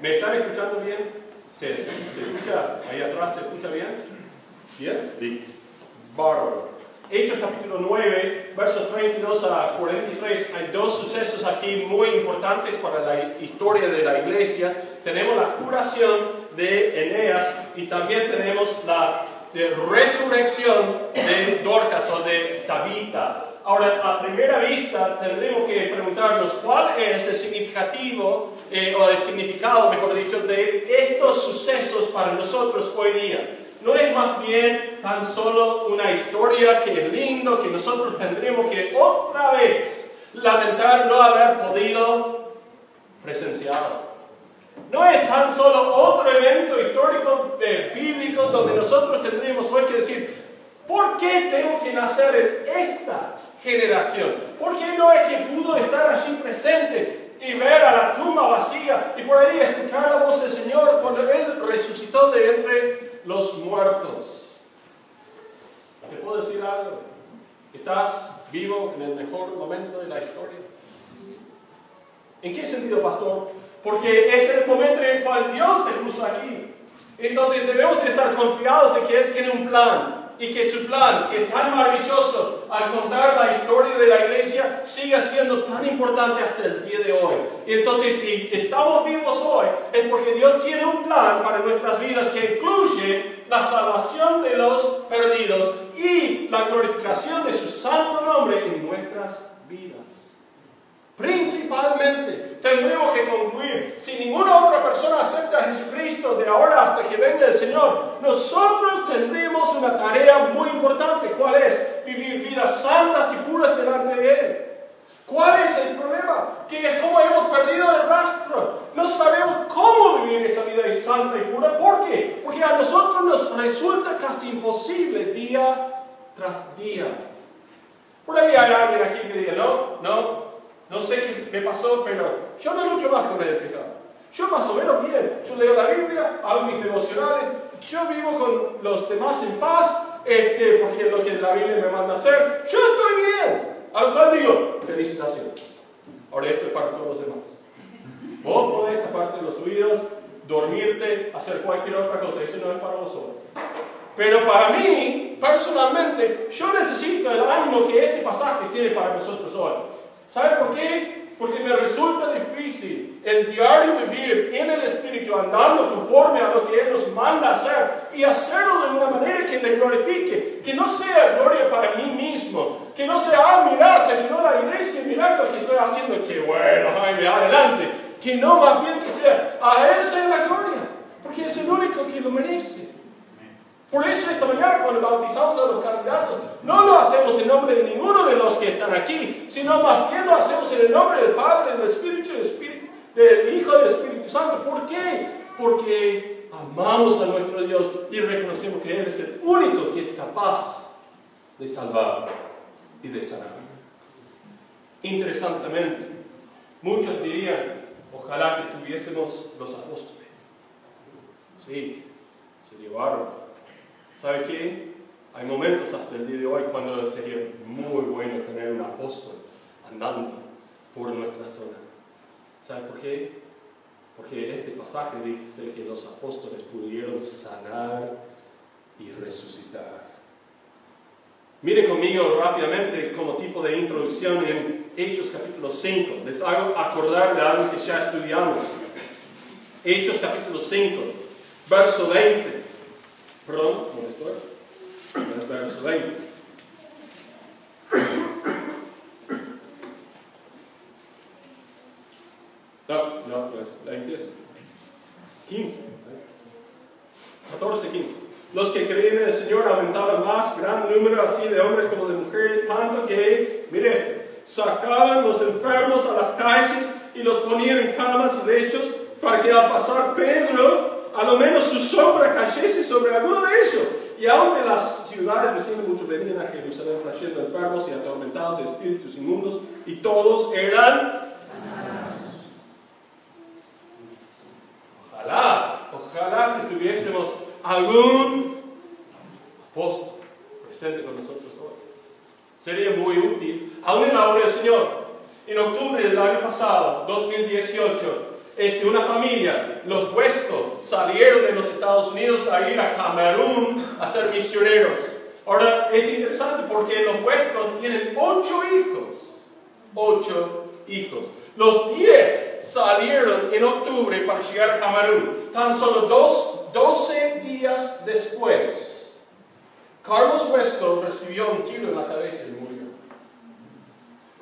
¿Me están escuchando bien? ¿Se, se, escucha ahí atrás? ¿Se escucha bien? ¿Bien? Sí. Bárbaro. Hechos capítulo 9, versos 32 a 43, hay dos sucesos aquí muy importantes para la historia de la iglesia. Tenemos la curación de Eneas y también tenemos la resurrección de Dorcas o de Tabita. Ahora, a primera vista, tendremos que preguntarnos cuál es el significativo eh, o el significado, mejor dicho, de estos sucesos para nosotros hoy día. No es más bien tan solo una historia que es lindo, que nosotros tendremos que otra vez lamentar no haber podido presenciar. No es tan solo otro evento histórico eh, bíblico donde nosotros tendríamos hoy que decir, ¿por qué tengo que nacer en esta generación? ¿Por qué no es que pudo estar allí presente y ver a la tumba vacía y por ahí escuchar la voz del Señor cuando Él resucitó de entre los muertos? ¿Te puedo decir algo? ¿Estás vivo en el mejor momento de la historia? ¿En qué sentido, pastor? Porque es el momento en el cual Dios te puso aquí. Entonces debemos de estar confiados de que Él tiene un plan y que su plan, que es tan maravilloso al contar la historia de la iglesia, siga siendo tan importante hasta el día de hoy. Y entonces, si estamos vivos hoy, es porque Dios tiene un plan para nuestras vidas que incluye la salvación de los perdidos y la glorificación de su santo nombre en nuestras vidas. Principalmente, tendremos que concluir, si ninguna otra persona acepta a Jesucristo de ahora hasta que venga el Señor, nosotros tendremos una tarea muy importante. ¿Cuál es? Vivir vidas santas y puras delante de Él. ¿Cuál es el problema? Que es como hemos perdido el rastro. No sabemos cómo vivir esa vida santa y pura. ¿Por qué? Porque a nosotros nos resulta casi imposible día tras día. Por ahí hay alguien aquí que diga, no, no, no sé qué me pasó, pero yo no lucho más con el pecado. Yo más o menos bien. Yo leo la Biblia, hago mis devocionales, yo vivo con los demás en paz, este, porque es lo que la Biblia me manda hacer. Yo estoy bien. A lo cual digo, felicitaciones. Ahora esto es para todos los demás. Vos podés taparte los oídos, dormirte, hacer cualquier otra cosa. Eso no es para vosotros. Pero para mí, personalmente, yo necesito el ánimo que este pasaje tiene para nosotros hoy. ¿Sabe por qué? Porque me resulta difícil el diario vivir en el Espíritu, andando conforme a lo que Él nos manda hacer y hacerlo de una manera que le glorifique, que no sea gloria para mí mismo, que no sea, ah, mirá, se llenó la iglesia, mirá lo que estoy haciendo, que bueno, Jaime, adelante, que no más bien que sea, a Él sea la gloria, porque es el único que lo merece. Por eso esta mañana cuando bautizamos a los candidatos, no lo hacemos en nombre de ninguno de los que están aquí, sino más bien lo hacemos en el nombre del Padre, del Espíritu, del, Espíritu, del Hijo y del Espíritu Santo. ¿Por qué? Porque amamos a nuestro Dios y reconocemos que Él es el único que es capaz de salvar y de sanar. Interesantemente, muchos dirían, ojalá que tuviésemos los apóstoles. Sí, se llevaron ¿Sabe qué? Hay momentos hasta el día de hoy cuando sería muy bueno tener un apóstol andando por nuestra zona. ¿Sabe por qué? Porque este pasaje dice que los apóstoles pudieron sanar y resucitar. Mire conmigo rápidamente como tipo de introducción en Hechos capítulo 5. Les hago acordar de algo que ya estudiamos. Hechos capítulo 5, verso 20. Perdón, ¿dónde estoy? ¿Dónde está verso 20? No, no, pues 20 es 15. 14, 15. Los que creen en el Señor aumentaban más, gran número así de hombres como de mujeres, tanto que, mire, sacaban los enfermos a las calles y los ponían en camas y lechos para que al pasar Pedro a lo menos su sombra cayese sobre alguno de ellos. Y aún en las ciudades vecinas muchos venían a Jerusalén trayendo enfermos y atormentados de espíritus inmundos, y todos eran Ojalá, ojalá que tuviésemos algún apóstol presente con nosotros hoy. Sería muy útil, aún en la obra del Señor. En octubre del año pasado, 2018, este, una familia, los Huescos, salieron de los Estados Unidos a ir a Camerún a ser misioneros. Ahora es interesante porque los Huescos tienen ocho hijos. Ocho hijos. Los diez salieron en octubre para llegar a Camerún. Tan solo dos, 12 días después, Carlos Huesco recibió un tiro en la cabeza y murió.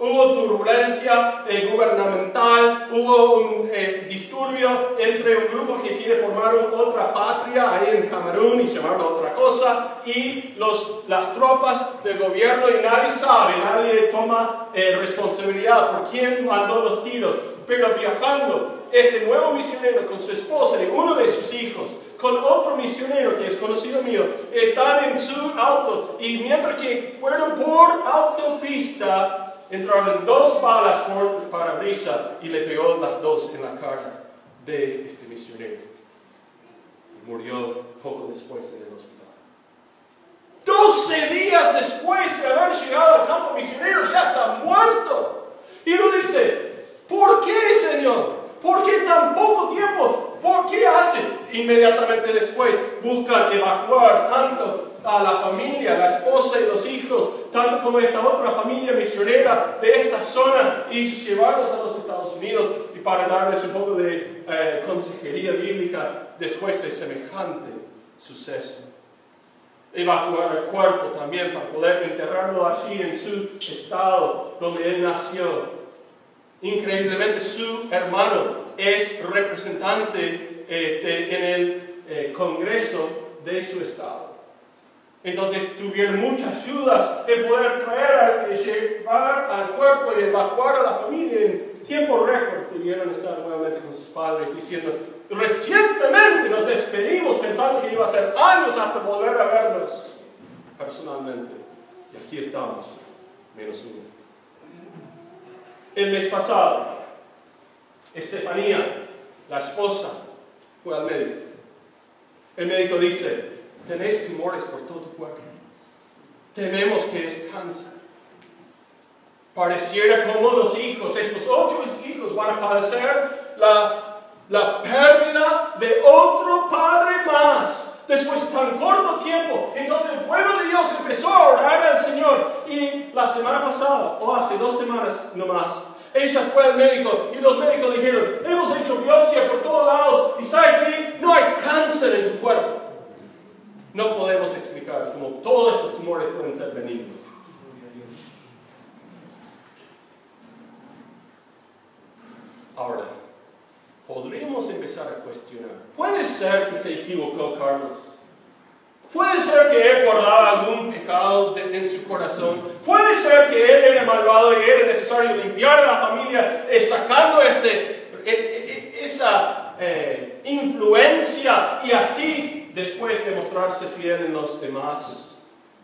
Hubo turbulencia eh, gubernamental, hubo un eh, disturbio entre un grupo que quiere formar otra patria ahí en Camerún y llamarlo otra cosa, y los, las tropas del gobierno, y nadie sabe, nadie toma eh, responsabilidad por quién mandó los tiros. Pero viajando, este nuevo misionero con su esposa y uno de sus hijos, con otro misionero que es conocido mío, están en su auto, y mientras que fueron por autopista, entraron dos balas por parabrisa y le pegó las dos en la cara de este misionero. Y murió poco después en el hospital. Doce días después de haber llegado al campo misionero ya está muerto. Y uno dice, ¿por qué Señor? ¿Por qué tan poco tiempo? ¿Por qué hace? Inmediatamente después buscan evacuar tanto a la familia, la esposa y los hijos, tanto como esta otra familia misionera de esta zona y llevarlos a los Estados Unidos y para darles un poco de eh, consejería bíblica después de semejante suceso. Evacuar el cuerpo también para poder enterrarlo allí en su estado donde él nació. Increíblemente su hermano es representante este, en el eh, Congreso de su estado. Entonces tuvieron muchas ayudas de poder traer, llevar al cuerpo y evacuar a la familia en tiempo récord. Pudieron estar nuevamente con sus padres diciendo, recientemente nos despedimos pensando que iba a ser años hasta volver a verlos personalmente. Y aquí estamos, menos uno. El mes pasado, Estefanía, la esposa, fue al médico. El médico dice, tenéis tumores por todo tu cuerpo. Tememos que es cáncer. Pareciera como los hijos, estos ocho hijos van a padecer la, la pérdida de otro padre más después de tan corto tiempo. Entonces el pueblo de Dios empezó a orar al Señor. Y la semana pasada, o hace dos semanas nomás, ella fue al médico y los médicos dijeron, hemos hecho biopsia por todos lados y ¿sabe que No hay cáncer en tu cuerpo no podemos explicar cómo todos estos tumores pueden ser benignos. Ahora, podríamos empezar a cuestionar. ¿Puede ser que se equivocó Carlos? Puede ser que él guardaba algún pecado en su corazón. Puede ser que él era malvado y era necesario limpiar a la familia eh, sacando ese, eh, eh, esa influencia y así después de mostrarse fiel en los demás.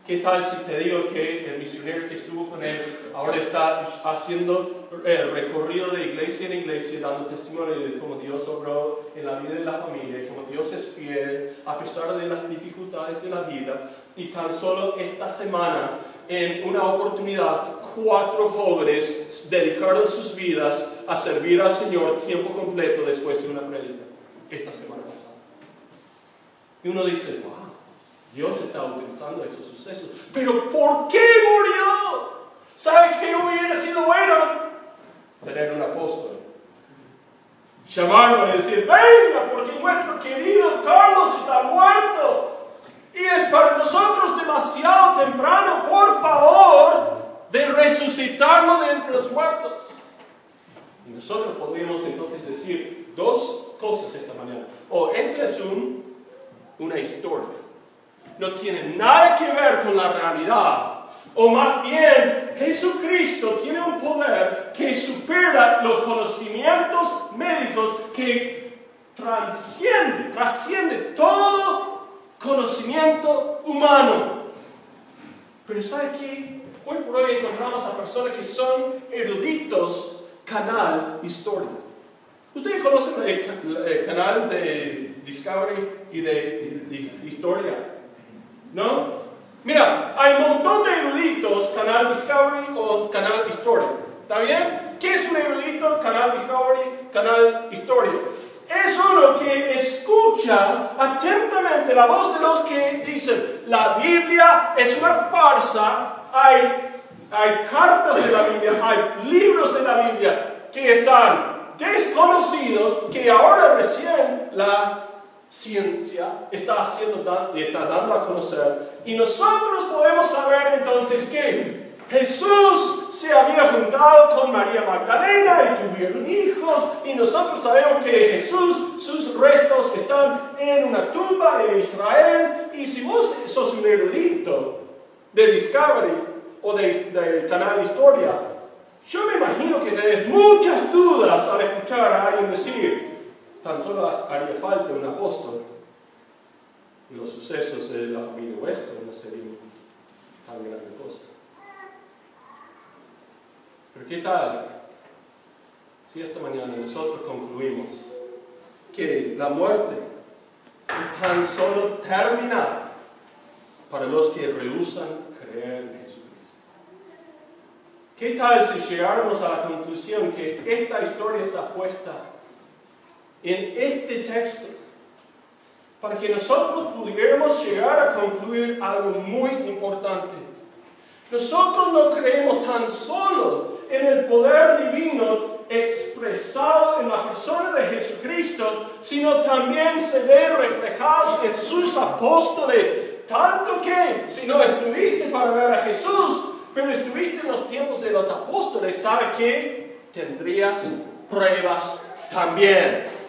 ¿Qué tal si te digo que el misionero que estuvo con él ahora está haciendo el recorrido de iglesia en iglesia, dando testimonio de cómo Dios obró en la vida de la familia, cómo Dios es fiel a pesar de las dificultades de la vida? Y tan solo esta semana, en una oportunidad, cuatro jóvenes dedicaron sus vidas a servir al Señor tiempo completo después de una predica. Esta semana pasada. Y uno dice, wow, Dios está utilizando esos sucesos. Pero ¿por qué murió? ¿Sabe qué hubiera sido bueno? Tener un apóstol. Llamarlo y decir, venga, porque nuestro querido Carlos está muerto. Y es para nosotros demasiado temprano, por favor, de resucitarlo de entre los muertos. Y nosotros podríamos entonces decir dos cosas esta mañana. O este es un una historia. No tiene nada que ver con la realidad. O más bien, Jesucristo tiene un poder que supera los conocimientos médicos, que trasciende, trasciende todo conocimiento humano. Pero ¿sabe qué? Hoy por hoy encontramos a personas que son eruditos canal historia. ¿Ustedes conocen el canal de Discovery y de, historia. ¿No? Mira, hay un montón de eruditos, canal Discovery o canal Historia. ¿Está bien? ¿Qué es un erudito? Canal Discovery, canal Historia. Es uno que escucha atentamente la voz de los que dicen, la Biblia es una farsa, hay, hay cartas de la Biblia, hay libros de la Biblia que están desconocidos, que ahora recién la ciencia está haciendo y está dando a conocer. Y nosotros podemos saber entonces que Jesús se había juntado con María Magdalena y tuvieron hijos. Y nosotros sabemos que Jesús, sus restos están en una tumba en Israel. Y si vos sos un erudito de Discovery o del canal de Historia, yo me imagino que tenés muchas dudas al escuchar a alguien decir, tan solo haría falta un apóstol. Los sucesos de la familia Weston no serían tan grande cosa. Pero ¿qué tal si esta mañana nosotros concluimos que la muerte es tan solo terminal para los que rehusan creer en Jesucristo? ¿Qué tal si llegáramos a la conclusión que esta historia está puesta en este texto para que nosotros pudiéramos llegar a concluir algo muy importante? Nosotros no creemos tan solo en el poder divino expresado en la persona de Jesucristo, sino también se ve reflejado en sus apóstoles. Tanto que si no estuviste para ver a Jesús, pero estuviste en los tiempos de los apóstoles, ¿sabe qué? Tendrías pruebas también.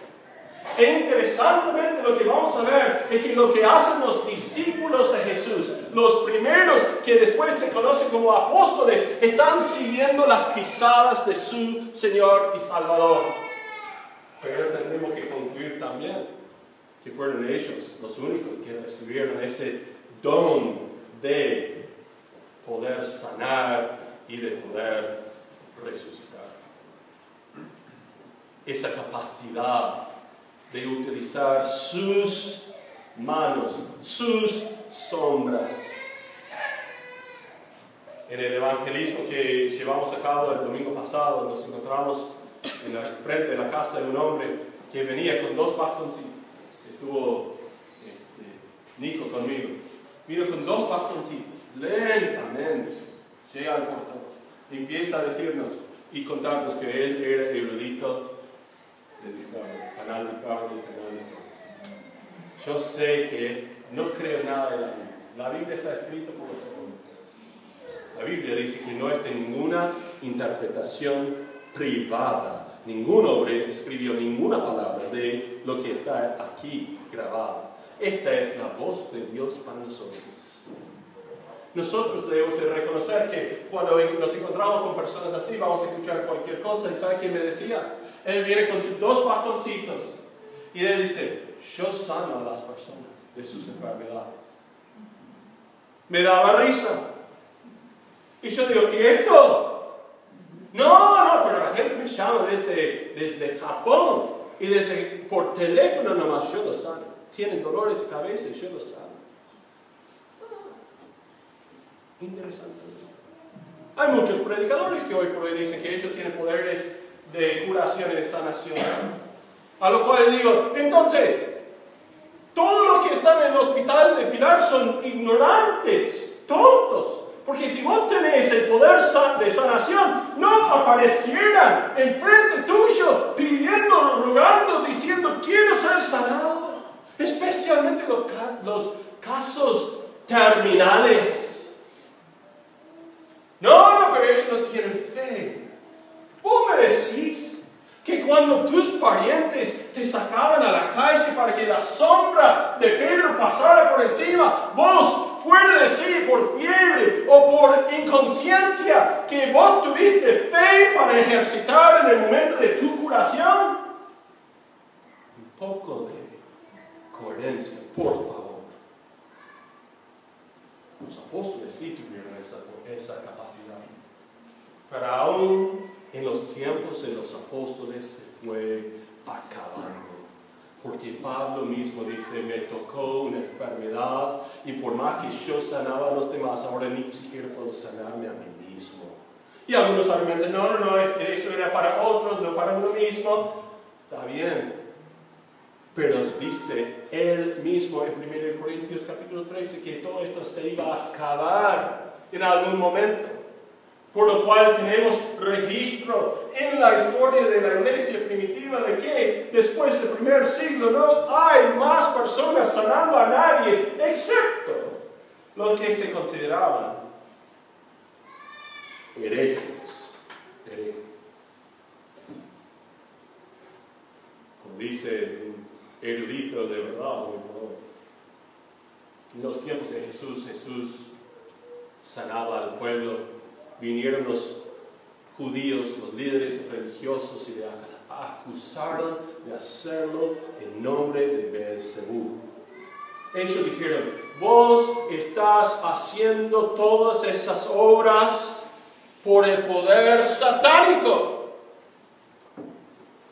E interesantemente lo que vamos a ver es que lo que hacen los discípulos de Jesús, los primeros que después se conocen como apóstoles, están siguiendo las pisadas de su Señor y Salvador. Pero tenemos que concluir también que fueron ellos los únicos que recibieron ese don de poder sanar y de poder resucitar. Esa capacidad de utilizar sus manos, sus sombras. En el evangelismo que llevamos a cabo el domingo pasado, nos encontramos en la frente de la casa de un hombre que venía con dos bastoncitos. Estuvo este, Nico conmigo. Vino con dos bastoncitos. Lentamente llega al portón. Empieza a decirnos y contarnos que él era erudito de Discovery, canal Discovery, canal Discovery. Yo sé que no creo nada de la Biblia. La Biblia está escrita por los hombres. La Biblia dice que no es de ninguna interpretación privada. Ningún hombre escribió ninguna palabra de lo que está aquí grabado. Esta es la voz de Dios para nosotros. Nosotros debemos reconocer que cuando nos encontramos con personas así, vamos a escuchar cualquier cosa. ¿Y sabe qué me decía? Él viene con sus dos bastoncitos y él dice, yo sano a las personas de sus enfermedades. Me daba risa. Y yo digo, ¿y esto? No, no, pero la gente me llama desde, desde Japón y desde por teléfono nomás yo lo sano. Tienen dolores de cabeza y yo lo sano. Ah, interesante. Hay muchos predicadores que hoy por hoy dicen que ellos tienen poderes de curación y de sanación. A lo cual digo, entonces, todos los que están en el hospital de Pilar son ignorantes, tontos. Porque si vos tenés el poder de sanación, no aparecieran enfrente tuyo pidiendo, rogando, diciendo, quiero ser sanado. Especialmente los, los casos terminales. No, no, pero ellos no tienen fe. Vos me decís que cuando tus parientes te sacaban a la calle para que la sombra de Pedro pasara por encima, vos fuera de sí por fiebre o por inconsciencia, que vos tuviste fe para ejercitar en el momento de tu curación? Un poco de coherencia, por favor. Los apóstoles sí tuvieron esa, esa capacidad. Aún en los tiempos de los apóstoles se fue acabando. Porque Pablo mismo dice, me tocó una enfermedad y por más que yo sanaba a los demás, ahora ni siquiera puedo sanarme a mí mismo. Y algunos argumentan, no, no, no, eso era para otros, no para uno mismo. Está bien. Pero dice él mismo en 1 Corintios capítulo 13 que todo esto se iba a acabar en algún momento. Por lo cual tenemos registro en la historia de la iglesia primitiva de que después del primer siglo no hay más personas sanando a nadie excepto los que se consideraban herejes. Como dice un erudito de verdad, en los tiempos de Jesús, Jesús sanaba al pueblo, vinieron los judíos, los líderes religiosos y le acusaron de hacerlo en nombre de Beelzebú. Ellos dijeron, vos estás haciendo todas esas obras por el poder satánico.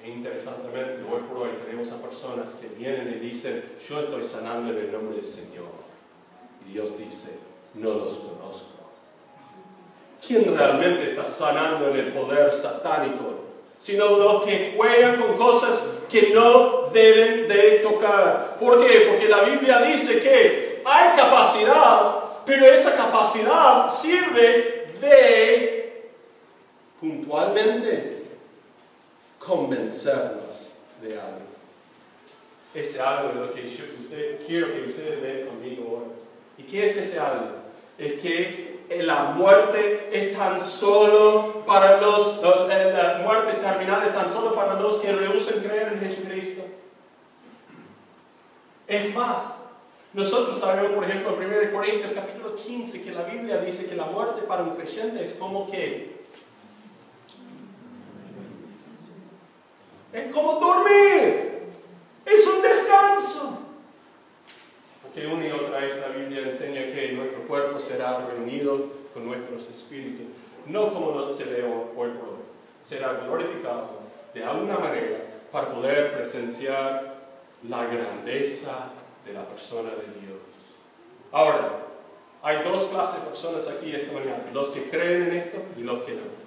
E interesantemente, hoy por hoy tenemos a personas que vienen y dicen, yo estoy sanando en el nombre del Señor. Y Dios dice, no los conozco. ¿Quién realmente está sanando el poder satánico? Sino los que juegan con cosas que no deben de tocar. ¿Por qué? Porque la Biblia dice que hay capacidad, pero esa capacidad sirve de puntualmente convencernos de algo. Ese algo es lo que quiero que ustedes vean conmigo hoy. ¿Y qué es ese algo? Es que la muerte es tan solo para los, la muerte terminal es tan solo para los que rehusan creer en Jesucristo. Es más, nosotros sabemos, por ejemplo, en 1 Corintios capítulo 15, que la Biblia dice que la muerte para un creyente es como que es como dormir, es un descanso. Porque una y otra vez la Biblia enseña que nuestro cuerpo será reunido con no como se ve hoy por hoy, será glorificado de alguna manera para poder presenciar la grandeza de la persona de Dios. Ahora, hay dos clases de personas aquí esta mañana, los que creen en esto y los que no.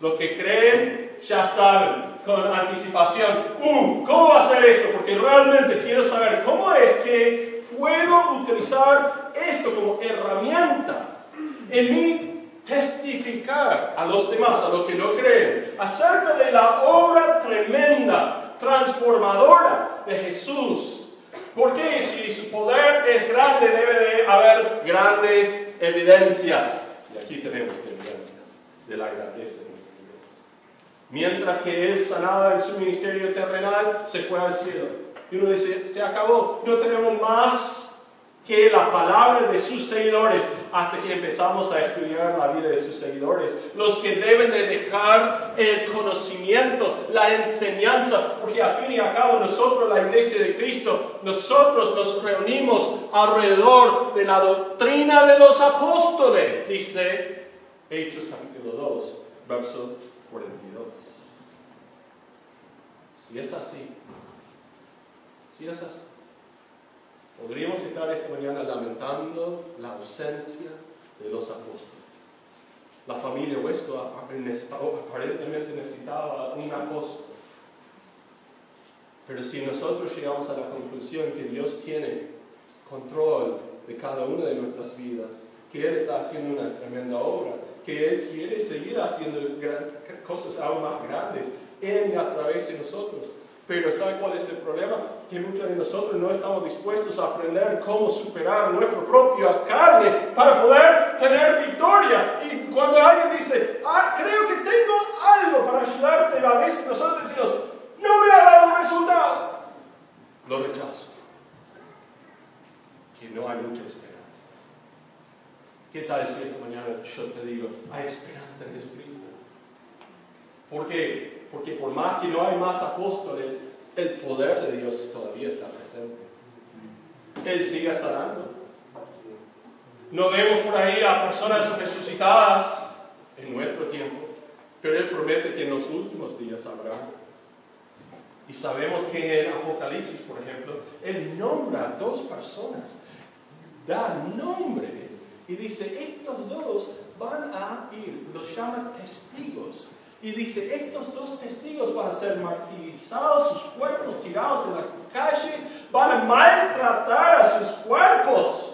Los que creen ya saben con anticipación, uh, ¿cómo va a ser esto? Porque realmente quiero saber cómo es que puedo utilizar esto como herramienta en mi testificar a los demás, a los que no creen, acerca de la obra tremenda, transformadora de Jesús. Porque si su poder es grande, debe de haber grandes evidencias. Y aquí tenemos evidencias de la grandeza de Dios. Mientras que él sanaba en su ministerio terrenal, se fue al cielo. Y uno dice, se acabó, no tenemos más que la palabra de sus seguidores hasta que empezamos a estudiar la vida de sus seguidores. Los que deben de dejar el conocimiento, la enseñanza, porque a fin y a cabo nosotros, la iglesia de Cristo, nosotros nos reunimos alrededor de la doctrina de los apóstoles, dice Hechos capítulo 2, verso 42. Si es así, si es así, Podríamos estar esta mañana lamentando la ausencia de los apóstoles. La familia Huesco aparentemente necesitaba un apóstol. Pero si nosotros llegamos a la conclusión que Dios tiene control de cada una de nuestras vidas, que Él está haciendo una tremenda obra, que Él quiere seguir haciendo cosas aún más grandes en y a través de nosotros, pero ¿sabe cuál es el problema? Que muchos de nosotros no estamos dispuestos a aprender cómo superar nuestra propia carne para poder tener victoria. Y cuando alguien dice, ah, creo que tengo algo para ayudarte, a veces nosotros decimos, no me ha dado resultado. Lo rechazo. Que no hay mucha esperanza. ¿Qué tal si esta mañana yo te digo, hay esperanza en Jesucristo? ¿Por qué? Porque por más que no hay más apóstoles, el poder de Dios todavía está presente. Él sigue sanando. No vemos por ahí a personas resucitadas en nuestro tiempo, pero Él promete que en los últimos días habrá. Y sabemos que en Apocalipsis, por ejemplo, Él nombra a dos personas, da nombre Y dice, estos dos van a ir, los llama testigos. Y dice, estos dos testigos van a ser martirizados, sus cuerpos tirados en la calle, van a maltratar a sus cuerpos.